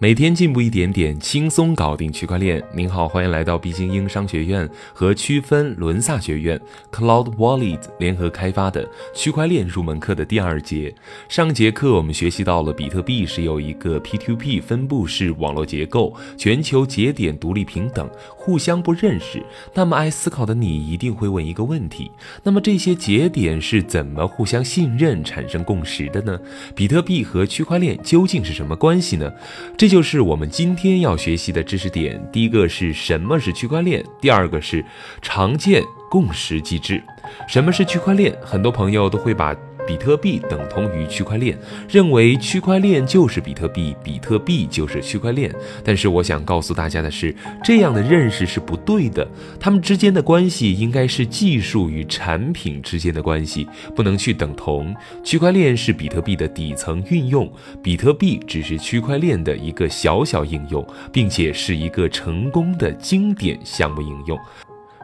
每天进步一点点，轻松搞定区块链。您好，欢迎来到毕精英商学院和区分伦萨学院 Cloud Wallet 联合开发的区块链入门课的第二节。上节课我们学习到了比特币是由一个 P2P 分布式网络结构，全球节点独立平等，互相不认识。那么爱思考的你一定会问一个问题：那么这些节点是怎么互相信任、产生共识的呢？比特币和区块链究竟是什么关系呢？这就是我们今天要学习的知识点。第一个是什么是区块链，第二个是常见共识机制。什么是区块链？很多朋友都会把。比特币等同于区块链，认为区块链就是比特币，比特币就是区块链。但是我想告诉大家的是，这样的认识是不对的。它们之间的关系应该是技术与产品之间的关系，不能去等同。区块链是比特币的底层运用，比特币只是区块链的一个小小应用，并且是一个成功的经典项目应用。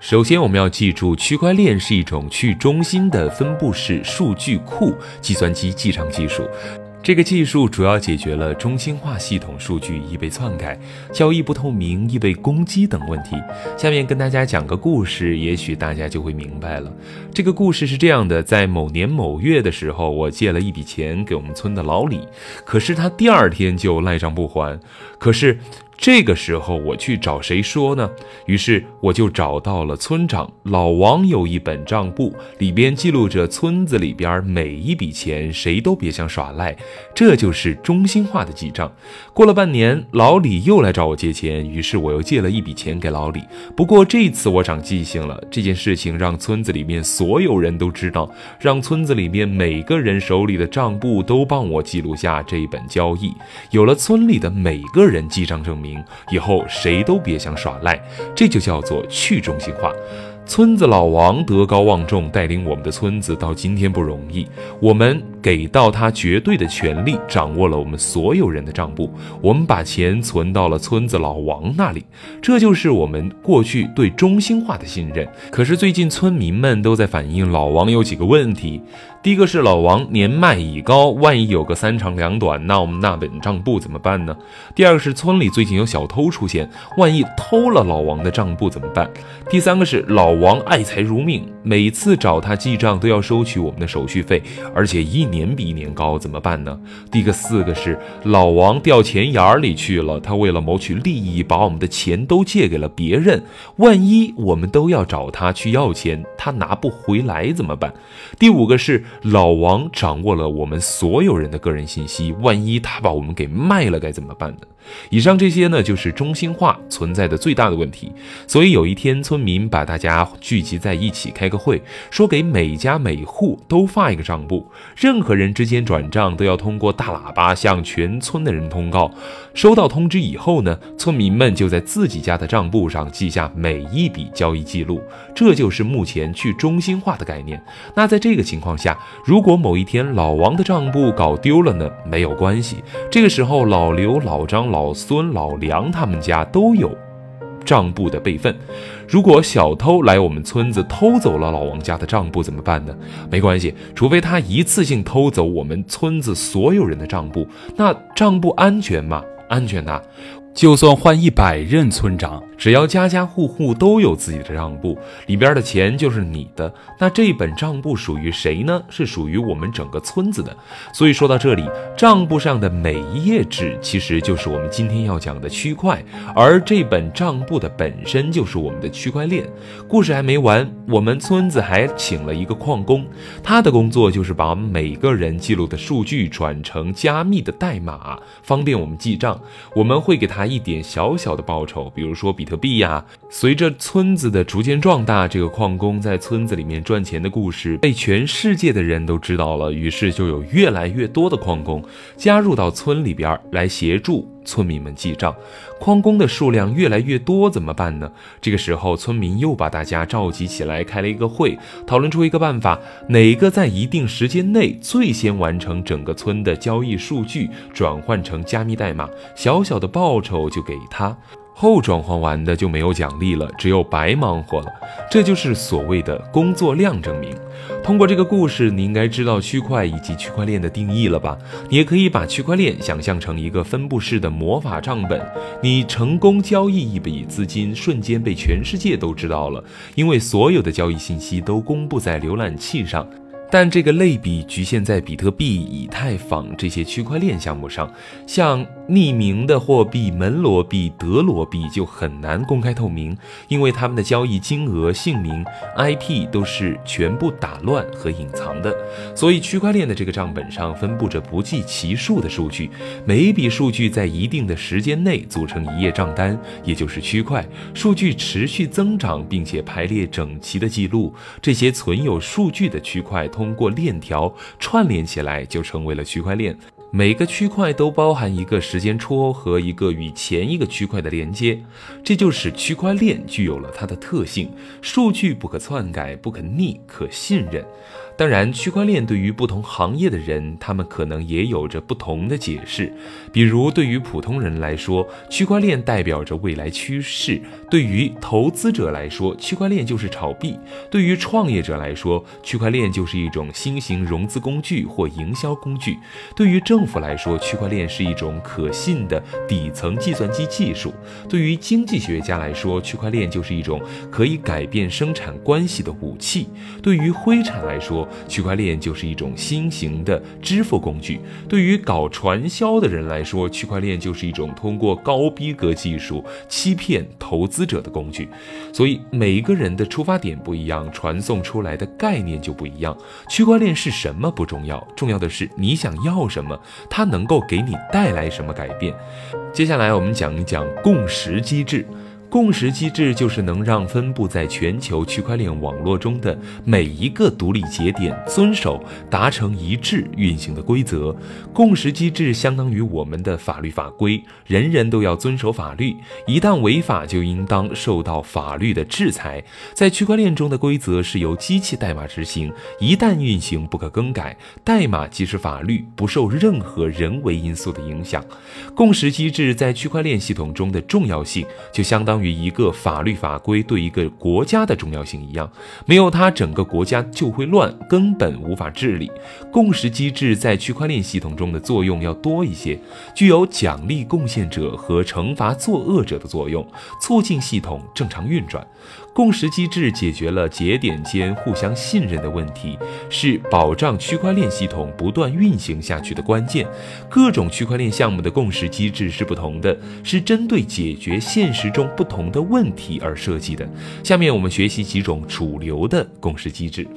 首先，我们要记住，区块链是一种去中心的分布式数据库计算机记账技术。这个技术主要解决了中心化系统数据易被篡改、交易不透明、易被攻击等问题。下面跟大家讲个故事，也许大家就会明白了。这个故事是这样的：在某年某月的时候，我借了一笔钱给我们村的老李，可是他第二天就赖账不还。可是。这个时候我去找谁说呢？于是我就找到了村长老王，有一本账簿，里边记录着村子里边每一笔钱，谁都别想耍赖，这就是中心化的记账。过了半年，老李又来找我借钱，于是我又借了一笔钱给老李。不过这次我长记性了，这件事情让村子里面所有人都知道，让村子里面每个人手里的账簿都帮我记录下这一本交易。有了村里的每个人记账证明。以后谁都别想耍赖，这就叫做去中心化。村子老王德高望重，带领我们的村子到今天不容易。我们给到他绝对的权利，掌握了我们所有人的账簿。我们把钱存到了村子老王那里，这就是我们过去对中心化的信任。可是最近村民们都在反映老王有几个问题。第一个是老王年迈已高，万一有个三长两短，那我们那本账簿怎么办呢？第二个是村里最近有小偷出现，万一偷了老王的账簿怎么办？第三个是老王爱财如命，每次找他记账都要收取我们的手续费，而且一年比年高，怎么办呢？第个四个是老王掉钱眼里去了，他为了谋取利益，把我们的钱都借给了别人，万一我们都要找他去要钱，他拿不回来怎么办？第五个是。老王掌握了我们所有人的个人信息，万一他把我们给卖了，该怎么办呢？以上这些呢，就是中心化存在的最大的问题。所以有一天，村民把大家聚集在一起开个会，说给每家每户都发一个账簿，任何人之间转账都要通过大喇叭向全村的人通告。收到通知以后呢，村民们就在自己家的账簿上记下每一笔交易记录。这就是目前去中心化的概念。那在这个情况下，如果某一天老王的账簿搞丢了呢？没有关系，这个时候老刘、老张、老孙、老梁他们家都有账簿的备份。如果小偷来我们村子偷走了老王家的账簿怎么办呢？没关系，除非他一次性偷走我们村子所有人的账簿，那账簿安全吗？安全的。就算换一百任村长，只要家家户户都有自己的账簿，里边的钱就是你的，那这本账簿属于谁呢？是属于我们整个村子的。所以说到这里，账簿上的每一页纸，其实就是我们今天要讲的区块，而这本账簿的本身就是我们的区块链。故事还没完，我们村子还请了一个矿工，他的工作就是把每个人记录的数据转成加密的代码，方便我们记账。我们会给他。一点小小的报酬，比如说比特币呀。随着村子的逐渐壮大，这个矿工在村子里面赚钱的故事被全世界的人都知道了。于是就有越来越多的矿工加入到村里边来协助村民们记账。矿工的数量越来越多，怎么办呢？这个时候，村民又把大家召集起来开了一个会，讨论出一个办法：哪个在一定时间内最先完成整个村的交易数据转换成加密代码，小小的报酬就给他。后转换完的就没有奖励了，只有白忙活了。这就是所谓的工作量证明。通过这个故事，你应该知道区块以及区块链的定义了吧？你也可以把区块链想象成一个分布式的魔法账本。你成功交易一笔资金，瞬间被全世界都知道了，因为所有的交易信息都公布在浏览器上。但这个类比局限在比特币、以太坊这些区块链项目上，像匿名的货币门罗币、德罗币就很难公开透明，因为他们的交易金额、姓名、IP 都是全部打乱和隐藏的。所以，区块链的这个账本上分布着不计其数的数据，每一笔数据在一定的时间内组成一页账单，也就是区块。数据持续增长，并且排列整齐的记录，这些存有数据的区块。通过链条串联起来，就成为了区块链。每个区块都包含一个时间戳和一个与前一个区块的连接，这就使区块链具有了它的特性：数据不可篡改、不可逆、可信任。当然，区块链对于不同行业的人，他们可能也有着不同的解释。比如，对于普通人来说，区块链代表着未来趋势；对于投资者来说，区块链就是炒币；对于创业者来说，区块链就是一种新型融资工具或营销工具；对于政府来说，区块链是一种可信的底层计算机技术；对于经济学家来说，区块链就是一种可以改变生产关系的武器；对于灰产来说，区块链就是一种新型的支付工具。对于搞传销的人来说，区块链就是一种通过高逼格技术欺骗投资者的工具。所以每一个人的出发点不一样，传送出来的概念就不一样。区块链是什么不重要，重要的是你想要什么，它能够给你带来什么改变。接下来我们讲一讲共识机制。共识机制就是能让分布在全球区块链网络中的每一个独立节点遵守、达成一致运行的规则。共识机制相当于我们的法律法规，人人都要遵守法律，一旦违法就应当受到法律的制裁。在区块链中的规则是由机器代码执行，一旦运行不可更改，代码即是法律，不受任何人为因素的影响。共识机制在区块链系统中的重要性，就相当。与一个法律法规对一个国家的重要性一样，没有它，整个国家就会乱，根本无法治理。共识机制在区块链系统中的作用要多一些，具有奖励贡献者和惩罚作恶者的作用，促进系统正常运转。共识机制解决了节点间互相信任的问题，是保障区块链系统不断运行下去的关键。各种区块链项目的共识机制是不同的，是针对解决现实中不同的问题而设计的。下面我们学习几种主流的共识机制。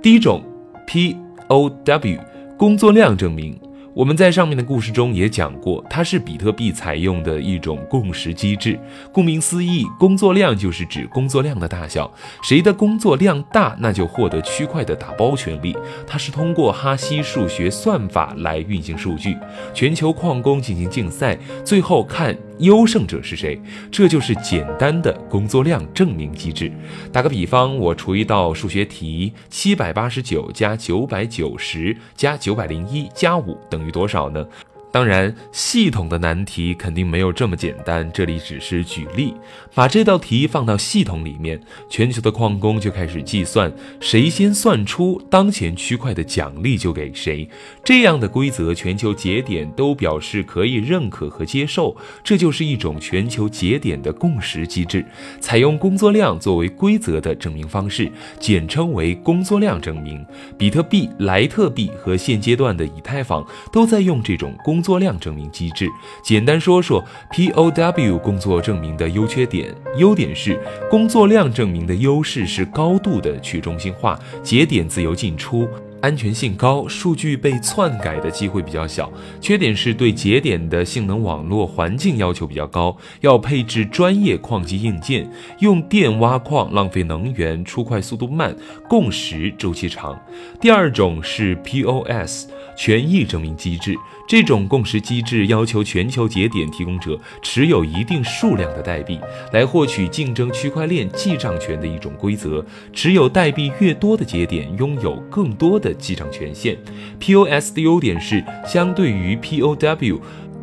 第一种，POW，工作量证明。我们在上面的故事中也讲过，它是比特币采用的一种共识机制。顾名思义，工作量就是指工作量的大小，谁的工作量大，那就获得区块的打包权利。它是通过哈希数学算法来运行数据，全球矿工进行竞赛，最后看。优胜者是谁？这就是简单的工作量证明机制。打个比方，我出一道数学题：七百八十九加九百九十加九百零一加五等于多少呢？当然，系统的难题肯定没有这么简单。这里只是举例，把这道题放到系统里面，全球的矿工就开始计算，谁先算出当前区块的奖励就给谁。这样的规则，全球节点都表示可以认可和接受，这就是一种全球节点的共识机制，采用工作量作为规则的证明方式，简称为工作量证明。比特币、莱特币和现阶段的以太坊都在用这种工。工作量证明机制，简单说说 POW 工作证明的优缺点。优点是工作量证明的优势是高度的去中心化，节点自由进出。安全性高，数据被篡改的机会比较小。缺点是对节点的性能、网络环境要求比较高，要配置专业矿机硬件，用电挖矿浪费能源，出块速度慢，共识周期长。第二种是 POS 权益证明机制，这种共识机制要求全球节点提供者持有一定数量的代币，来获取竞争区块链记账权的一种规则。持有代币越多的节点，拥有更多的。记账权限，POS 的优点是相对于 POW，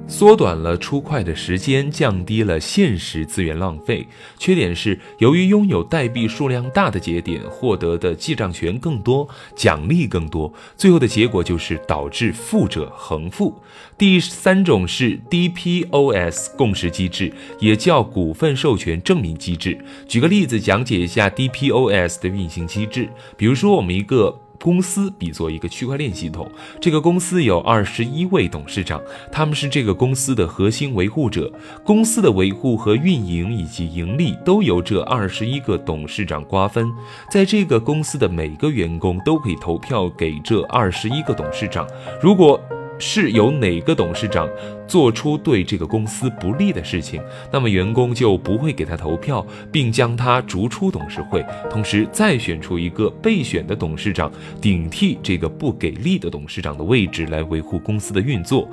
缩短了出块的时间，降低了现实资源浪费。缺点是，由于拥有代币数量大的节点，获得的记账权更多，奖励更多，最后的结果就是导致富者恒富。第三种是 DPoS 共识机制，也叫股份授权证明机制。举个例子，讲解一下 DPoS 的运行机制。比如说，我们一个。公司比作一个区块链系统，这个公司有二十一位董事长，他们是这个公司的核心维护者。公司的维护和运营以及盈利都由这二十一个董事长瓜分。在这个公司的每个员工都可以投票给这二十一个董事长。如果是由哪个董事长做出对这个公司不利的事情，那么员工就不会给他投票，并将他逐出董事会，同时再选出一个备选的董事长顶替这个不给力的董事长的位置，来维护公司的运作。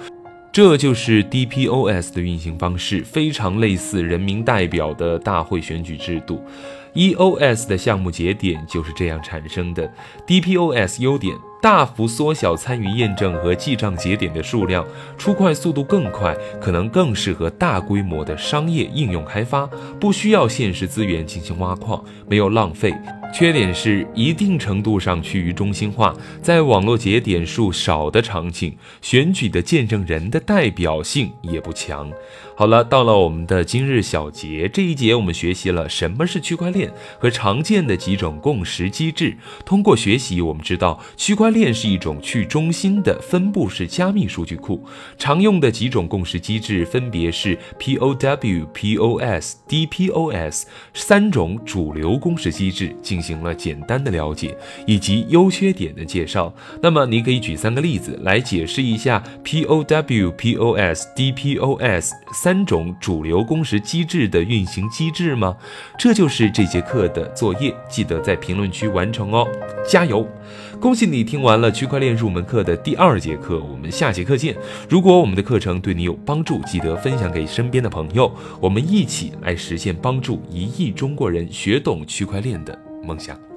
这就是 DPoS 的运行方式，非常类似人民代表的大会选举制度。EOS 的项目节点就是这样产生的。DPoS 优点。大幅缩小参与验证和记账节点的数量，出块速度更快，可能更适合大规模的商业应用开发，不需要现实资源进行挖矿，没有浪费。缺点是一定程度上趋于中心化，在网络节点数少的场景，选举的见证人的代表性也不强。好了，到了我们的今日小结这一节，我们学习了什么是区块链和常见的几种共识机制。通过学习，我们知道区块链是一种去中心的分布式加密数据库。常用的几种共识机制分别是 POW、POS、DPoS 三种主流共识机制。进行了简单的了解以及优缺点的介绍。那么你可以举三个例子来解释一下 POW、POS、DPoS 三种主流共识机制的运行机制吗？这就是这节课的作业，记得在评论区完成哦，加油！恭喜你听完了区块链入门课的第二节课，我们下节课见。如果我们的课程对你有帮助，记得分享给身边的朋友，我们一起来实现帮助一亿中国人学懂区块链的。梦想。